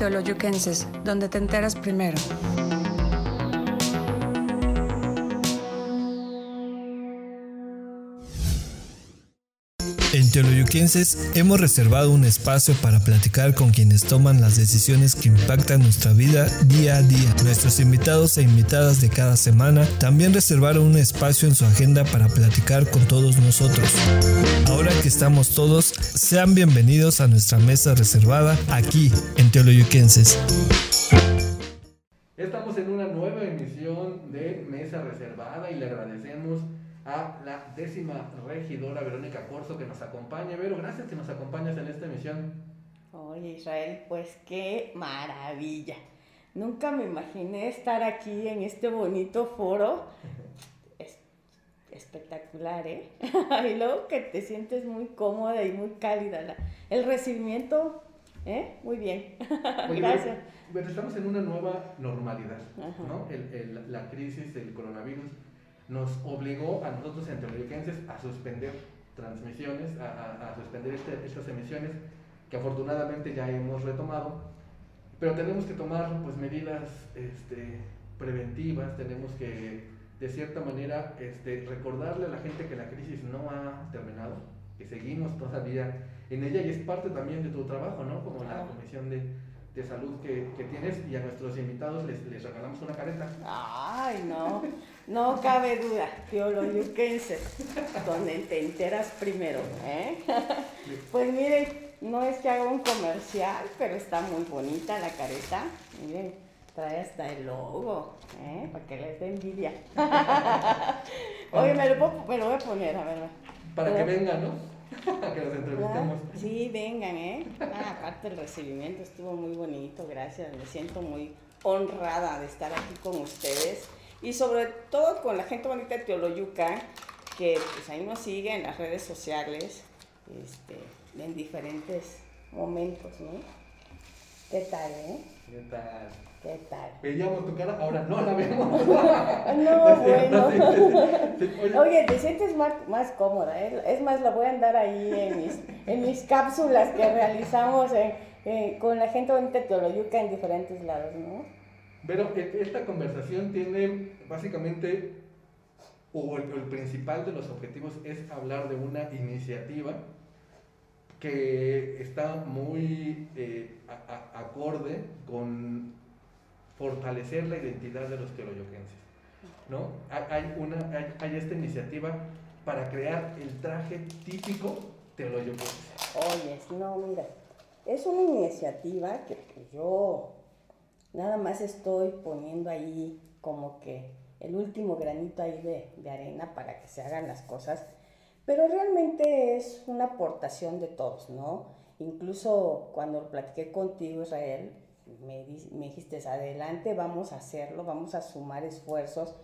Teoloyuquenses, donde te enteras primero. En Teoloyuquenses hemos reservado un espacio para platicar con quienes toman las decisiones que impactan nuestra vida día a día. Nuestros invitados e invitadas de cada semana también reservaron un espacio en su agenda para platicar con todos nosotros. Ahora que estamos todos, sean bienvenidos a nuestra mesa reservada aquí en Teoloyuquenses. Estamos en una nueva emisión de Mesa Reservada y le agradecemos a la décima regidora Verónica Corso que nos acompaña. Vero, gracias que nos acompañas en esta emisión. Oye Israel, pues qué maravilla. Nunca me imaginé estar aquí en este bonito foro. Es espectacular, ¿eh? y luego que te sientes muy cómoda y muy cálida. La- el recibimiento, ¿eh? Muy bien. Oye, Gracias. Vero, Vero, estamos en una nueva normalidad, Ajá. ¿no? El- el- la crisis del coronavirus nos obligó a nosotros en Teoloyuquenses a suspender transmisiones, a, a- a suspender este- estas emisiones que afortunadamente ya hemos retomado, pero tenemos que tomar pues medidas este, preventivas, tenemos que de cierta manera este, recordarle a la gente que la crisis no ha terminado, que seguimos todavía en ella y es parte también de tu trabajo, ¿no? Como la comisión de, de salud que, que tienes y a nuestros invitados les, les regalamos una careta. Ay, no, no cabe duda, teoloyuquense, donde te enteras primero, ¿eh? Pues miren, no es que haga un comercial, pero está muy bonita la careta, miren, trae hasta el logo, ¿eh? Para que les dé envidia. Oye, me lo, puedo- me lo voy a poner, a ver. Para que vengan, ¿no? A que los entrevistemos. Ah, Sí, vengan, ¿eh? Ah, aparte el recibimiento estuvo muy bonito, gracias. Me siento muy honrada de estar aquí con ustedes y sobre todo con la gente bonita de Teoloyuca, que pues ahí nos sigue en las redes sociales, este, en diferentes momentos, ¿no? ¿Qué tal, eh? ¿Qué tal? ¿Qué tal? Veíamos tu cara, ahora no la vemos. No, bueno. Oye, Oye, te sientes más, más cómoda, ¿eh? Es más, la voy a andar ahí en mis, en mis cápsulas que realizamos en- en- con la gente bonita de Teoloyuca en diferentes lados, ¿no? Pero e- esta conversación tiene básicamente, o el, principal de los objetivos es hablar de una iniciativa que está muy eh, acorde con fortalecer la identidad de los teoloyoquenses. ¿no? Hay, una, hay, esta iniciativa para crear el traje típico teoloyoquense. Oye, no, mira, es una iniciativa que yo nada más estoy poniendo ahí como que el último granito ahí de, de arena para que se hagan las cosas, pero realmente es una aportación de todos, ¿no? Incluso cuando platiqué contigo, Israel, me, me dijiste, adelante, vamos a hacerlo, vamos a sumar esfuerzos.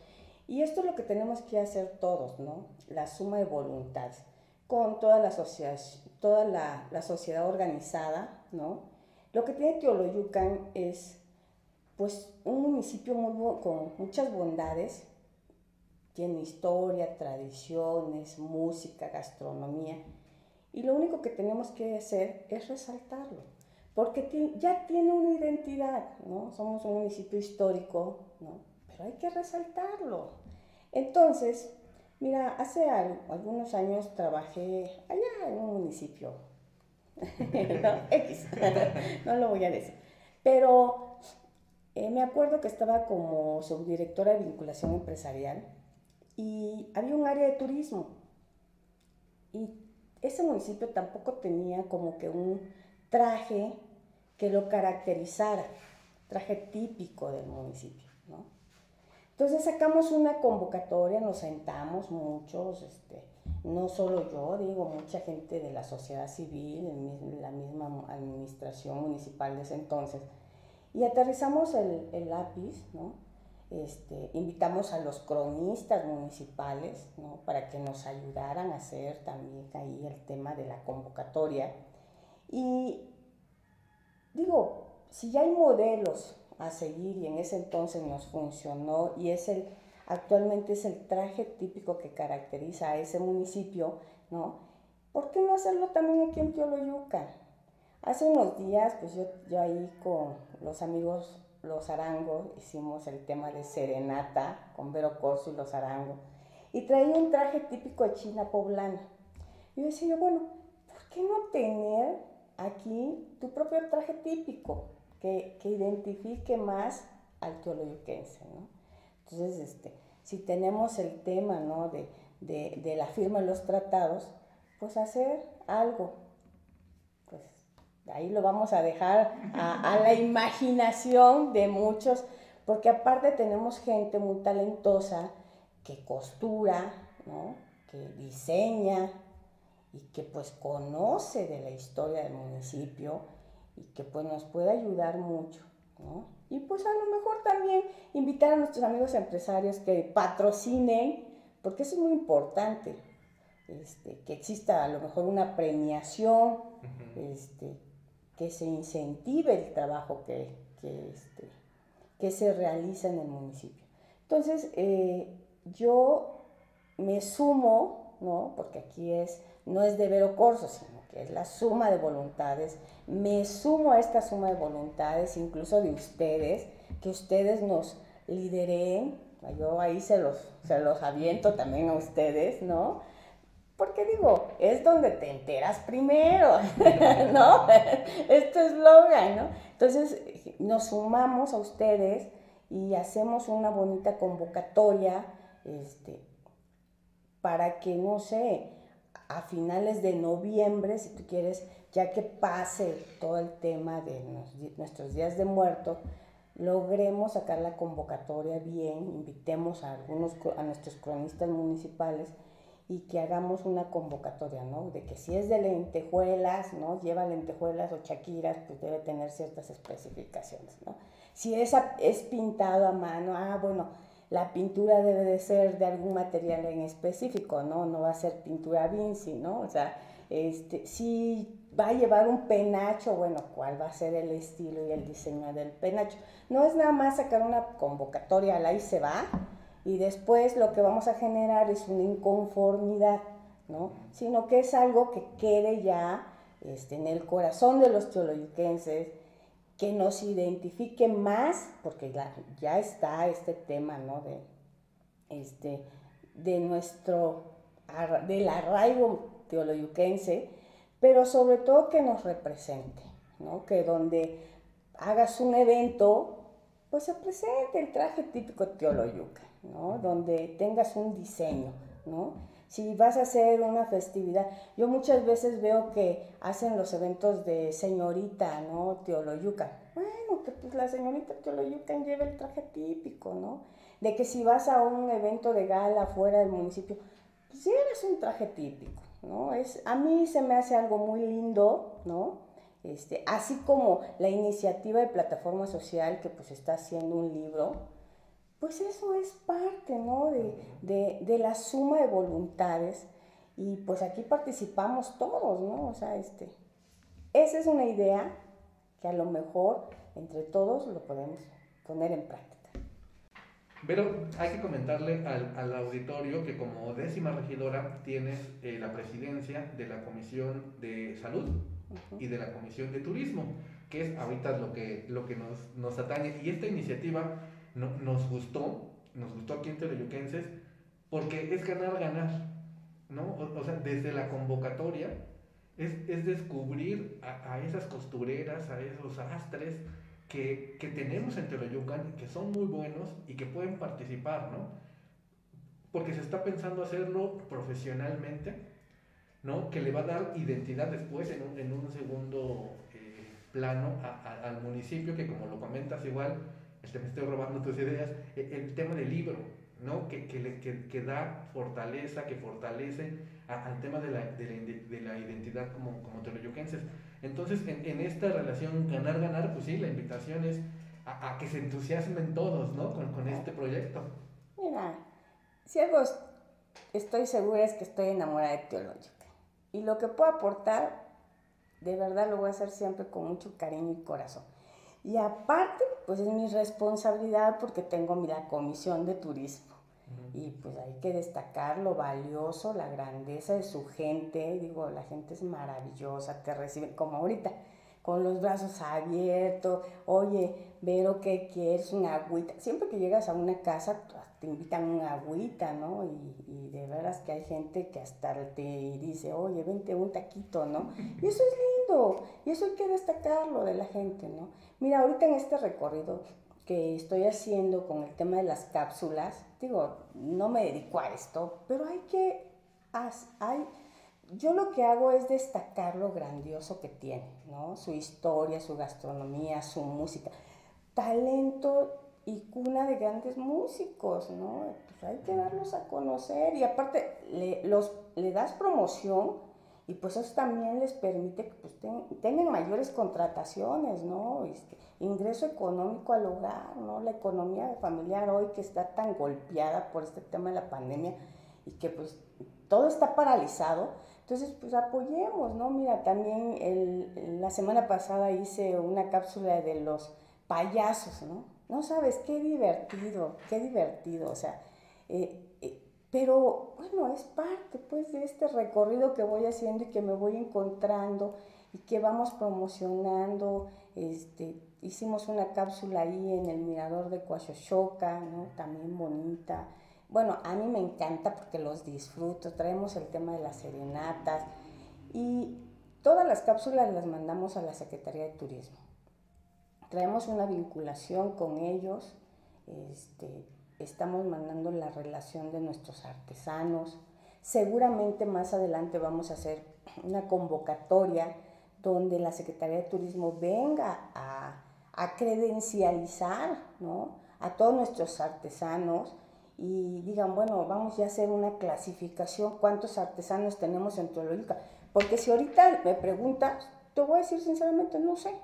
Y esto es lo que tenemos que hacer todos, ¿no? La suma de voluntades con toda la sociedad, toda la, la sociedad organizada, ¿no? Lo que tiene Teoloyucan es, pues, un municipio con muchas bondades, tiene historia, tradiciones, música, gastronomía, y lo único que tenemos que hacer es resaltarlo, porque ya tiene una identidad, ¿no? Somos un municipio histórico, ¿no? Pero hay que resaltarlo. Entonces, Mira, hace al- algunos años trabajé allá en un municipio, X, no lo voy a decir, pero eh, me acuerdo que estaba como subdirectora de vinculación empresarial y había un área de turismo y ese municipio tampoco tenía como que un traje que lo caracterizara, traje típico del municipio, ¿no? Entonces sacamos una convocatoria, nos sentamos muchos, este, no solo yo, digo, mucha gente de la sociedad civil, la misma administración municipal de ese entonces, y aterrizamos el, lápiz, ¿no? Este, invitamos a los cronistas municipales, ¿no? Para que nos ayudaran a hacer también ahí el tema de la convocatoria. Y digo, si ya hay modelos a seguir y en ese entonces nos funcionó y es el, actualmente es el traje típico que caracteriza a ese municipio, ¿no? ¿Por qué no hacerlo también aquí en Teoloyuca? Hace unos días, pues yo, yo ahí con los amigos Los Arango hicimos el tema de Serenata con Vero Corso y Los Arango. Y traía un traje típico de China poblana. Y yo decía, bueno, ¿por qué no tener aquí tu propio traje típico que, que identifique más al teoloyuquense, ¿no? Entonces, este, si tenemos el tema, ¿no? De, de, de la firma de los tratados, pues hacer algo ahí lo vamos a dejar a, la imaginación de muchos, porque aparte tenemos gente muy talentosa que costura, que diseña y que pues conoce de la historia del municipio y que pues nos puede ayudar mucho. Y pues a lo mejor también invitar a nuestros amigos empresarios que patrocinen, porque eso es muy importante. Este, que exista a lo mejor una premiación, este, que se incentive el trabajo que, que, este, que se realiza en el municipio. Entonces, eh, yo me sumo, ¿no? porque aquí es, no es de Vero Corso, sino que es la suma de voluntades, me sumo a esta suma de voluntades, incluso de ustedes, que ustedes nos lideren, yo ahí se los, se los aviento también a ustedes, ¿no? Porque digo, es donde te enteras primero, ¿no? Esto es eslogan, ¿no? Entonces nos sumamos a ustedes y hacemos una bonita convocatoria este, para que, no sé, a finales de noviembre, si tú quieres, ya que pase todo el tema de nuestros días de muerto, logremos sacar la convocatoria bien, invitemos a algunos a nuestros cronistas municipales y que hagamos una convocatoria, ¿no? De que si es de lentejuelas, ¿no? Lleva lentejuelas o chaquiras, pues debe tener ciertas especificaciones, ¿no? Si es, es pintado a mano, ah, bueno, la pintura debe de ser de algún material en específico, ¿no? No va a ser pintura Vinci, ¿no? O sea, este, si va a llevar un penacho, bueno, ¿cuál va a ser el estilo y el diseño del penacho? No es nada más sacar una convocatoria, ahí se va, y después lo que vamos a generar es una inconformidad, ¿no? Sino que es algo que quede ya este, en el corazón de los teoloyuquenses, que nos identifique más, porque ya, está este tema, ¿no? De, este, de nuestro, del arraigo teoloyuquense, pero sobre todo que nos represente, ¿no? Que donde hagas un evento, pues se presente el traje típico teoloyuca. Donde tengas un diseño, ¿no? Si vas a hacer una festividad, yo muchas veces veo que hacen los eventos de señorita, ¿no? Teoloyucan. Bueno, que pues la señorita Teoloyucan lleve el traje típico, ¿no? De que si vas a un evento de gala fuera del municipio, pues lleves un traje típico, ¿no? Es, a mí se me hace algo muy lindo, ¿no? Este, así como la iniciativa de plataforma social que pues está haciendo un libro, pues eso es parte, ¿no? De, la suma de voluntades y pues aquí participamos todos, ¿no? O sea, este, esa es una idea que a lo mejor entre todos lo podemos poner en práctica. Pero hay que comentarle al, auditorio que como décima regidora tienes eh, la presidencia de la Comisión de Salud y de la Comisión de Turismo, que es ahorita lo que, lo que nos, nos atañe. Y esta iniciativa no, nos gustó, nos gustó aquí en Teroyuquenses, porque es ganar, ganar, ¿no? O, sea, desde la convocatoria es, es descubrir a, a, esas costureras, a esos astres que, que tenemos en Teroyucan, que son muy buenos y que pueden participar, ¿no? Porque se está pensando hacerlo profesionalmente, ¿no? Que le va a dar identidad después en un, en un segundo eh, plano al municipio, que como lo comentas igual, este, me estoy robando tus ideas, e, el, tema del libro, ¿no? Que, que, que, da fortaleza, que fortalece al tema de la, de la, identidad como, como teoloyuquenses. Entonces, en, en, esta relación ganar-ganar, pues sí, la invitación es a, a que se entusiasmen todos, ¿no? Con, con, este proyecto. Mira, si algo estoy segura es que estoy enamorada de Teológica. Y lo que puedo aportar, de verdad lo voy a hacer siempre con mucho cariño y corazón. Y aparte, pues es mi responsabilidad porque tengo la comisión de turismo. Y pues hay que destacar lo valioso, la grandeza de su gente. Digo, la gente es maravillosa, te reciben como ahorita. con los brazos abiertos, oye, Vero, ¿qué quieres? Una agüita. Siempre que llegas a una casa, te invitan una agüita, ¿no? Y, y, de veras que hay gente que hasta te dice, oye, vente un taquito, ¿no? Y eso es lindo, y eso hay que destacarlo de la gente, ¿no? Mira, ahorita en este recorrido que estoy haciendo con el tema de las cápsulas, digo, no me dedico a esto, pero hay que, hay, yo lo que hago es destacar lo grandioso que tiene, ¿no? Su historia, su gastronomía, su música, talento y cuna de grandes músicos, ¿no? Pues hay que darlos a conocer y aparte le, los, le das promoción y pues eso también les permite que pues, tengan mayores contrataciones, ¿no? Este, ingreso económico al hogar, ¿no? La economía familiar hoy que está tan golpeada por este tema de la pandemia y que pues todo está paralizado, entonces pues apoyemos, ¿no? Mira, también la semana pasada hice una cápsula de los payasos, ¿no? No sabes, qué divertido, qué divertido, o sea, eh, pero bueno, es parte pues de este recorrido que voy haciendo y que me voy encontrando y que vamos promocionando, este, hicimos una cápsula ahí en el mirador de Coachochoca, ¿no? También bonita. Bueno, a mí me encanta porque los disfruto, traemos el tema de las serenatas y todas las cápsulas las mandamos a la Secretaría de Turismo. Traemos una vinculación con ellos, este, estamos mandando la relación de nuestros artesanos. Seguramente más adelante vamos a hacer una convocatoria donde la Secretaría de Turismo venga a, credencializar a todos nuestros artesanos y digan, bueno, vamos ya a hacer una clasificación, cuántos artesanos tenemos en Teológica. Porque si ahorita me preguntas, te voy a decir sinceramente, no sé.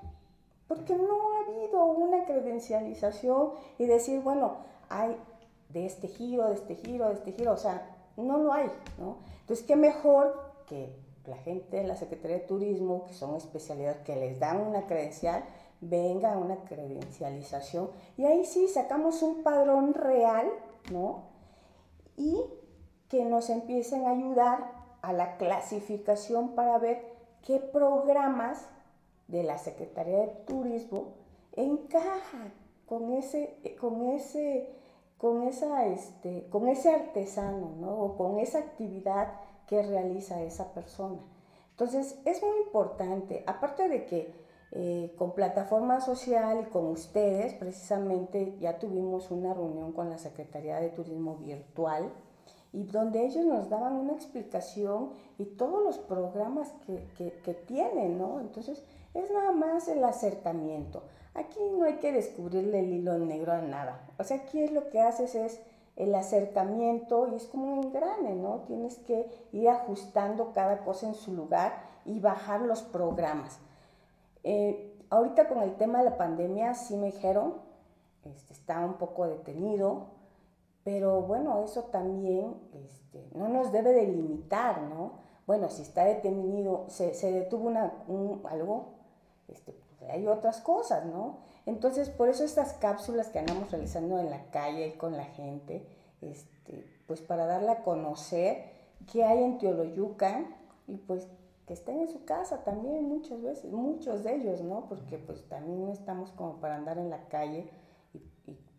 Porque no ha habido una credencialización y decir, bueno, hay de este giro, de este giro, de este giro, o sea, no lo hay, ¿no? Entonces, qué mejor que la gente de la Secretaría de Turismo, que son especialidades que les dan una credencial, venga a una credencialización y ahí sí sacamos un padrón real, ¿no? Y que nos empiecen a ayudar a la clasificación para ver qué programas de la Secretaría de Turismo encajan con ese, con ese, con esa, este, con ese artesano, ¿no? O con esa actividad que realiza esa persona. Entonces, es muy importante, aparte de que eh, con plataforma social y con ustedes, precisamente ya tuvimos una reunión con la Secretaría de Turismo Virtual y donde ellos nos daban una explicación y todos los programas que, que, que tienen, ¿no? Entonces, es nada más el acercamiento. Aquí no hay que descubrirle el hilo negro a nada. O sea, aquí lo que haces es el acercamiento y es como un engrane, ¿no? Tienes que ir ajustando cada cosa en su lugar y bajar los programas. Eh, ahorita con el tema de la pandemia sí me dijeron, este, está un poco detenido, pero bueno, eso también este, no nos debe de limitar, ¿no? Bueno, si está detenido, se, se detuvo una, algo, este, hay otras cosas, ¿no? Entonces, por eso estas cápsulas que andamos realizando en la calle y con la gente, este, pues para darle a conocer qué hay en Teoloyucan y pues que estén en su casa también muchas veces, muchos de ellos, ¿no? Porque pues también no estamos como para andar en la calle y,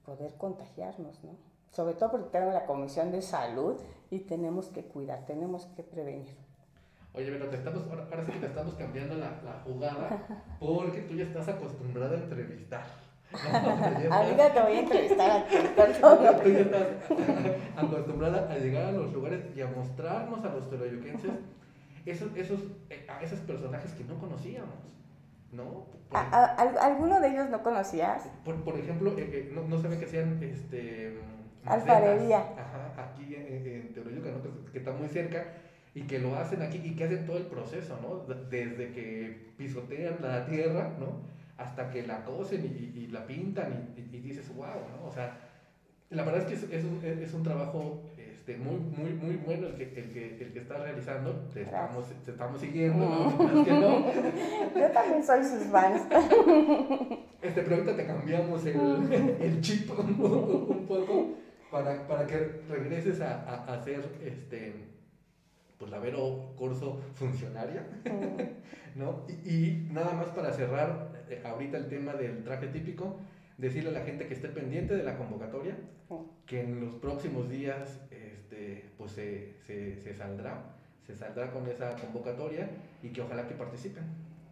poder contagiarnos, ¿no? Sobre todo porque tenemos la Comisión de Salud y tenemos que cuidar, tenemos que prevenir. Oye, pero te estamos, ahora, sí que te estamos cambiando la, la jugada porque tú ya estás acostumbrada a entrevistar. Amiga, te voy a entrevistar a ti, Tú ya estás acostumbrada a llegar a los lugares y a mostrarnos a los teroyuquenses esos, esos, eh, a esos personajes que no conocíamos, ¿no? ¿Alguno de ellos no conocías? Por, por ejemplo, eh, eh, no, no saben que sean este, alfarería. Ajá, aquí en, en Teoroyuca, ¿no? que, está muy cerca y que lo hacen aquí y que hacen todo el proceso, ¿no? Desde que pisotean la tierra, ¿no? Hasta que la cosen y, y la pintan y, y, dices, wow, ¿no? O sea, la verdad es que es, es, un, es un trabajo este, muy, muy, muy bueno el que, el que, el que está realizando. Te estamos, te estamos siguiendo, ¿no? Yo también soy sus fans. Este, pero ahorita te cambiamos el, el chip un, poco para, para que regreses a, a, hacer este pues la Vero Corso funcionaria, ¿no? Y, nada más para cerrar eh, ahorita el tema del traje típico, decirle a la gente que esté pendiente de la convocatoria, que en los próximos días este, pues se, se, se, saldrá, se saldrá con esa convocatoria y que ojalá que participen.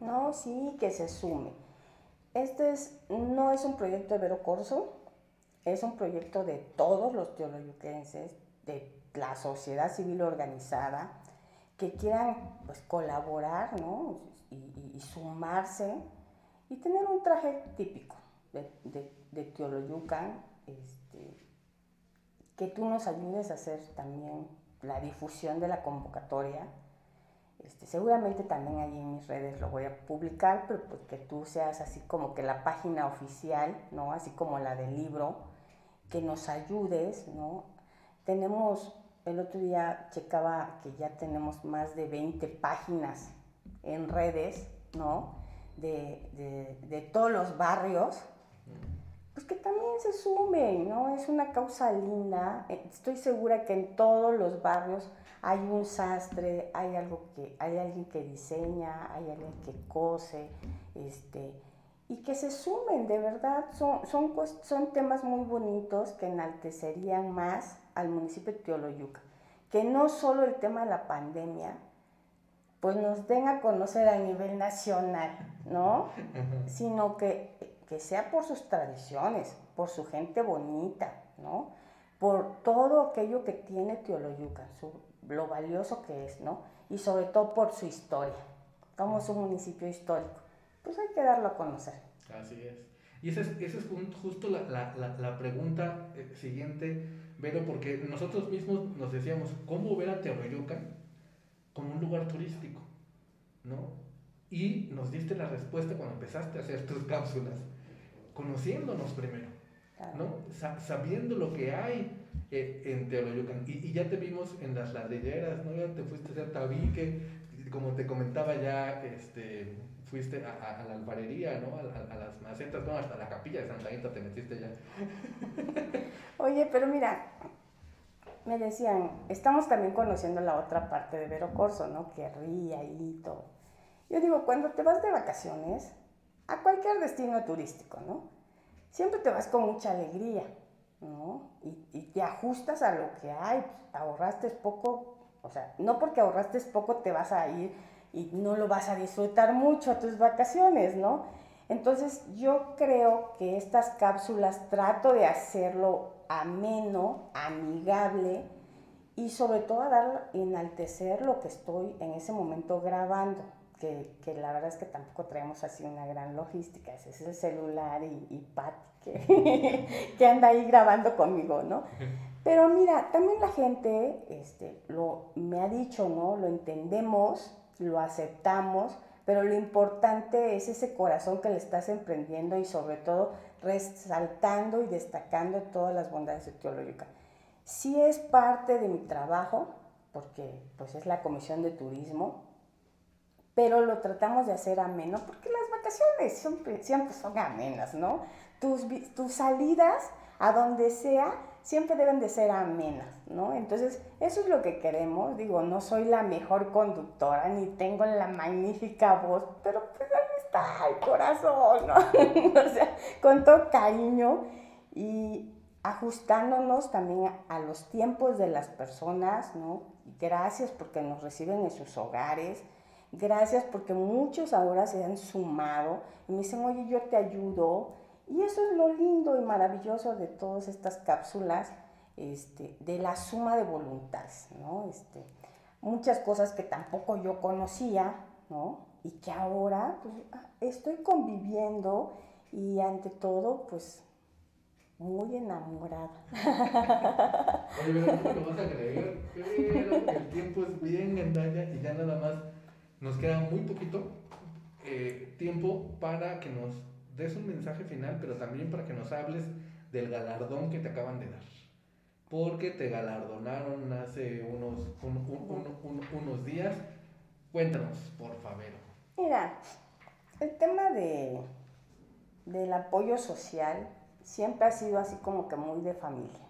No, sí, que se sume. Este es, no es un proyecto de Vero Corso, es un proyecto de todos los teoloyuquenses, de la sociedad civil organizada, que quieran pues, colaborar ¿no? y, sumarse y tener un traje típico de, de, de Teoloyucan, este, que tú nos ayudes a hacer también la difusión de la convocatoria. Este, seguramente también ahí en mis redes lo voy a publicar, pero pues que tú seas así como que la página oficial, ¿no? Así como la del libro, que nos ayudes, ¿no? Tenemos, el otro día checaba que ya tenemos más de 20 páginas en redes, ¿no? De, de, de todos los barrios, pues que también se sumen, ¿no? Es una causa linda. Eh, estoy segura que en todos los barrios hay un sastre, hay algo que, hay alguien que diseña, hay alguien que cose, este, y que se sumen, de verdad, son, son, son temas muy bonitos que enaltecerían más al municipio de Teoloyuca. Que no solo el tema de la pandemia, pues nos den a conocer a nivel nacional, ¿no? Sino que, que sea por sus tradiciones, por su gente bonita, ¿no? Por todo aquello que tiene Teoloyuca, lo valioso que es, ¿no? Y sobre todo por su historia. Somos un municipio histórico pues hay que darlo a conocer. Así es. Y esa es, esa es justo la, la, la, pregunta eh, siguiente, Vero, porque nosotros mismos nos decíamos, ¿cómo ver a Teoyoyucan como un lugar turístico? ¿No? Y nos diste la respuesta cuando empezaste a hacer tus cápsulas, conociéndonos primero, ¿no? sabiendo lo que hay eh, en Teoloyucan. Y, y, ya te vimos en las ladrilleras, ¿no? Ya te fuiste a hacer tabique, como te comentaba ya, este, fuiste a, la alfarería, ¿no? A, las macetas, no, hasta la capilla de Santa Rita te metiste ya. Oye, pero mira, me decían, estamos también conociendo la otra parte de Vero Corso, ¿no? Que ría y todo. Yo digo, cuando te vas de vacaciones, a cualquier destino turístico, ¿no? Siempre te vas con mucha alegría, ¿no? Y, y te ajustas a lo que hay, ahorraste poco, o sea, no porque ahorraste poco te vas a ir y no lo vas a disfrutar mucho a tus vacaciones, ¿no? Entonces yo creo que estas cápsulas trato de hacerlo ameno, amigable y sobre todo a dar, enaltecer lo que estoy en ese momento grabando, que, que la verdad es que tampoco traemos así una gran logística, ese es el celular y, y Pat que, que anda ahí grabando conmigo, ¿no? Pero mira, también la gente este, lo, me ha dicho, ¿no? Lo entendemos, lo aceptamos, pero lo importante es ese corazón que le estás emprendiendo y sobre todo resaltando y destacando todas las bondades de Teológica. Sí es parte de mi trabajo, porque pues es la comisión de turismo, pero lo tratamos de hacer ameno, porque las vacaciones siempre, siempre son amenas, ¿no? Tus, tus salidas a donde sea siempre deben de ser amenas, ¿no? Entonces, eso es lo que queremos. Digo, no soy la mejor conductora, ni tengo la magnífica voz, pero pues ahí está el corazón, ¿no? o sea, con todo cariño y ajustándonos también a, los tiempos de las personas, ¿no? Gracias porque nos reciben en sus hogares. Gracias porque muchos ahora se han sumado y me dicen, oye, yo te ayudo, y eso es lo lindo y maravilloso de todas estas cápsulas, este, de la suma de voluntades, ¿no? Este, muchas cosas que tampoco yo conocía, ¿no? Y que ahora pues, estoy conviviendo y ante todo, pues, muy enamorada. Oye, pero no lo vas a creer, pero el tiempo es bien gandalla y ya nada más nos queda muy poquito eh, tiempo para que nos des un mensaje final, pero también para que nos hables del galardón que te acaban de dar. Porque te galardonaron hace unos, unos días. Cuéntanos, por favor. Mira, el tema de, del apoyo social siempre ha sido así como que muy de familia,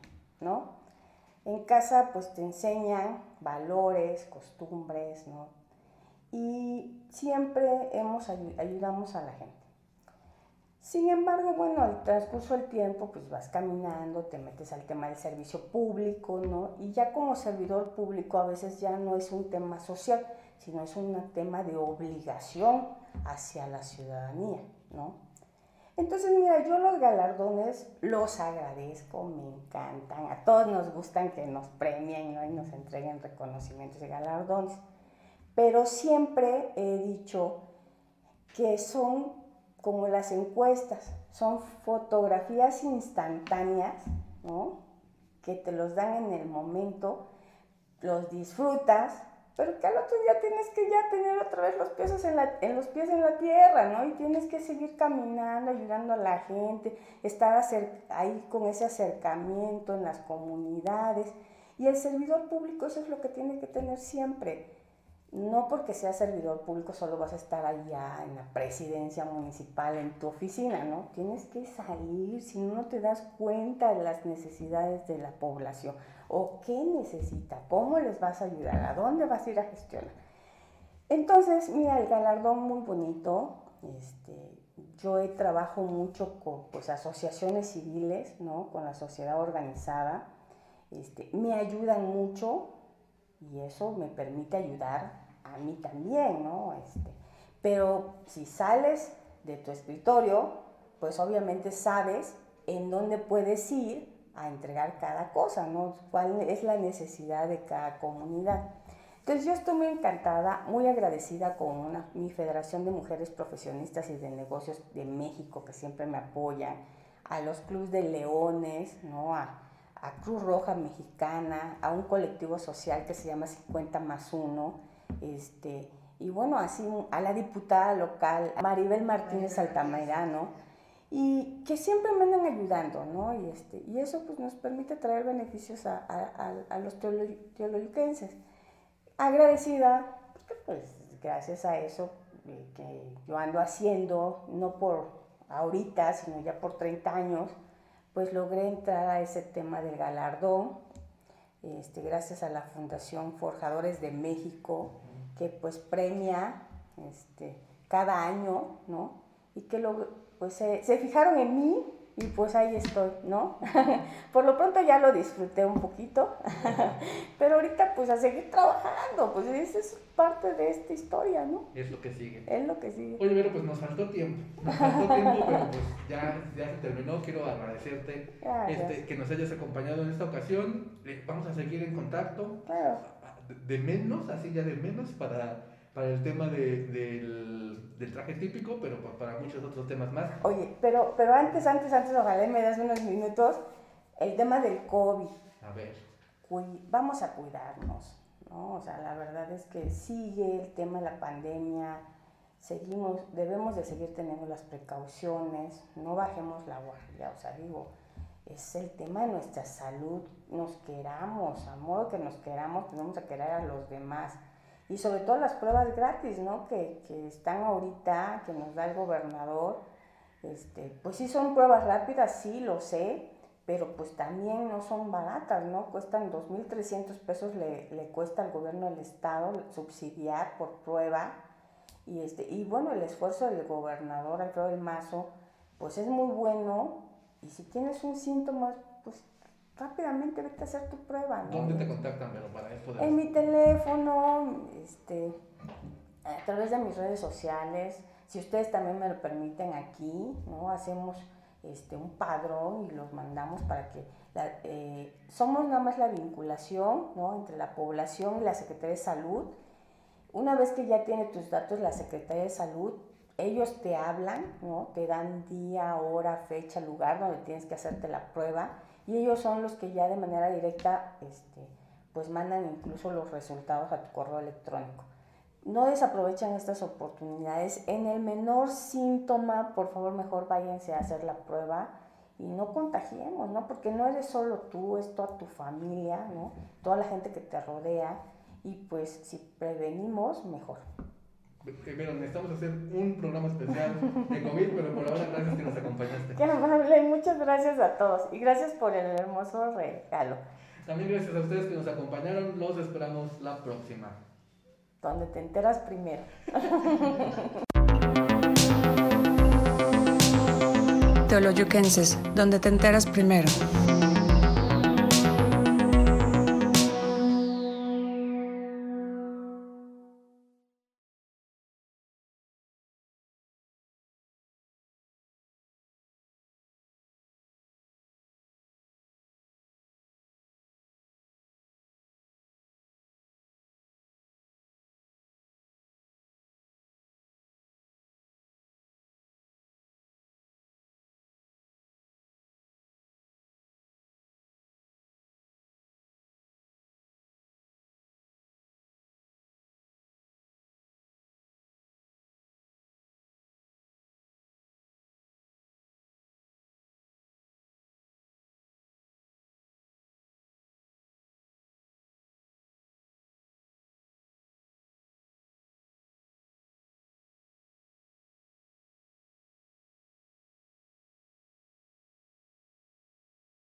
¿no? En casa pues te enseñan valores, costumbres, ¿no? Y siempre hemos, ayudamos a la gente. Sin embargo, bueno, al transcurso del tiempo, pues vas caminando, te metes al tema del servicio público, ¿no? Y ya como servidor público a veces ya no es un tema social, sino es un tema de obligación hacia la ciudadanía, ¿no? Entonces, mira, yo los galardones los agradezco, me encantan, a todos nos gustan que nos premien y nos entreguen reconocimientos y galardones, pero siempre he dicho que son como las encuestas, son fotografías instantáneas, ¿no? Que te los dan en el momento, los disfrutas, pero que al otro día tienes que ya tener otra vez los pies en la, en los pies en la tierra, ¿no? Y tienes que seguir caminando, ayudando a la gente, estar ahí con ese acercamiento en las comunidades. Y el servidor público eso es lo que tiene que tener siempre. No porque sea servidor público solo vas a estar allá en la presidencia municipal, en tu oficina, ¿no? Tienes que salir, si no, no te das cuenta de las necesidades de la población o qué necesita, cómo les vas a ayudar, a dónde vas a ir a gestionar. Entonces, mira, el galardón muy bonito. Este, yo he trabajo mucho con pues, asociaciones civiles, ¿no? con la sociedad organizada. Este, me ayudan mucho y eso me permite ayudar a mí también, ¿no? Este, pero si sales de tu escritorio, pues obviamente sabes en dónde puedes ir a entregar cada cosa, ¿no? ¿Cuál es la necesidad de cada comunidad? Entonces yo estoy muy encantada, muy agradecida con una, mi Federación de Mujeres Profesionistas y de Negocios de México, que siempre me apoyan, a los clubes de leones, ¿no? a, a Cruz Roja Mexicana, a un colectivo social que se llama 50 más 1, este, y bueno, así a la diputada local, Maribel Martínez Altamirano, y que siempre me andan ayudando, ¿no? Y, este, y eso pues nos permite traer beneficios a, a, a los teologiquenses. Agradecida, porque pues gracias a eso eh, que yo ando haciendo, no por ahorita, sino ya por 30 años, pues logré entrar a ese tema del galardón, este, gracias a la Fundación Forjadores de México, que pues premia este, cada año, ¿no? Y que lo, pues se, fijaron en mí y pues ahí estoy, ¿no? Por lo pronto ya lo disfruté un poquito, pero ahorita pues a seguir trabajando, pues esa es parte de esta historia, ¿no? Es lo que sigue. Es lo que sigue. Oye, pero pues nos faltó tiempo, nos faltó tiempo, pero pues ya, ya se terminó, quiero agradecerte este, que nos hayas acompañado en esta ocasión, vamos a seguir en contacto. Claro. De menos, así ya de menos, para para el tema de, del, del, traje típico, pero para muchos otros temas más. Oye, pero, pero antes, antes, antes, ojalá me das unos minutos, el tema del COVID. A ver. vamos a cuidarnos, ¿no? O sea, la verdad es que sigue el tema de la pandemia, seguimos, debemos de seguir teniendo las precauciones, no bajemos la guardia, o sea, digo, es el tema de nuestra salud, nos queramos, a modo que nos queramos, tenemos que querer a los demás y sobre todo las pruebas gratis, ¿no? Que, que, están ahorita, que nos da el gobernador. Este, pues sí son pruebas rápidas, sí, lo sé, pero pues también no son baratas, ¿no? Cuestan 2.300 pesos, le, le, cuesta al gobierno del estado subsidiar por prueba. Y, este, y bueno, el esfuerzo del gobernador Alfredo del Mazo, pues es muy bueno. Y si tienes un síntoma, pues rápidamente vete a hacer tu prueba. ¿Dónde te contactan, para esto? En mi teléfono, este, a través de mis redes sociales. Si ustedes también me lo permiten aquí, ¿no? Hacemos este, un padrón y los mandamos para que eh, somos nada más la vinculación ¿no? entre la población y la Secretaría de Salud. Una vez que ya tiene tus datos la Secretaría de Salud, ellos te hablan, ¿no? te dan día, hora, fecha, lugar donde tienes que hacerte la prueba y ellos son los que ya de manera directa este, pues mandan incluso los resultados a tu correo electrónico. No desaprovechen estas oportunidades. En el menor síntoma, por favor, mejor váyanse a hacer la prueba y no contagiemos, ¿no? Porque no eres solo tú, es toda tu familia, ¿no? Toda la gente que te rodea y pues si prevenimos, mejor. Pero necesitamos hacer un programa especial de COVID, pero por ahora gracias que nos acompañaste. Qué amable, muchas gracias a todos y gracias por el hermoso regalo. También gracias a ustedes que nos acompañaron, los esperamos la próxima. Donde te enteras primero. Teoloyuquenses, donde te enteras primero.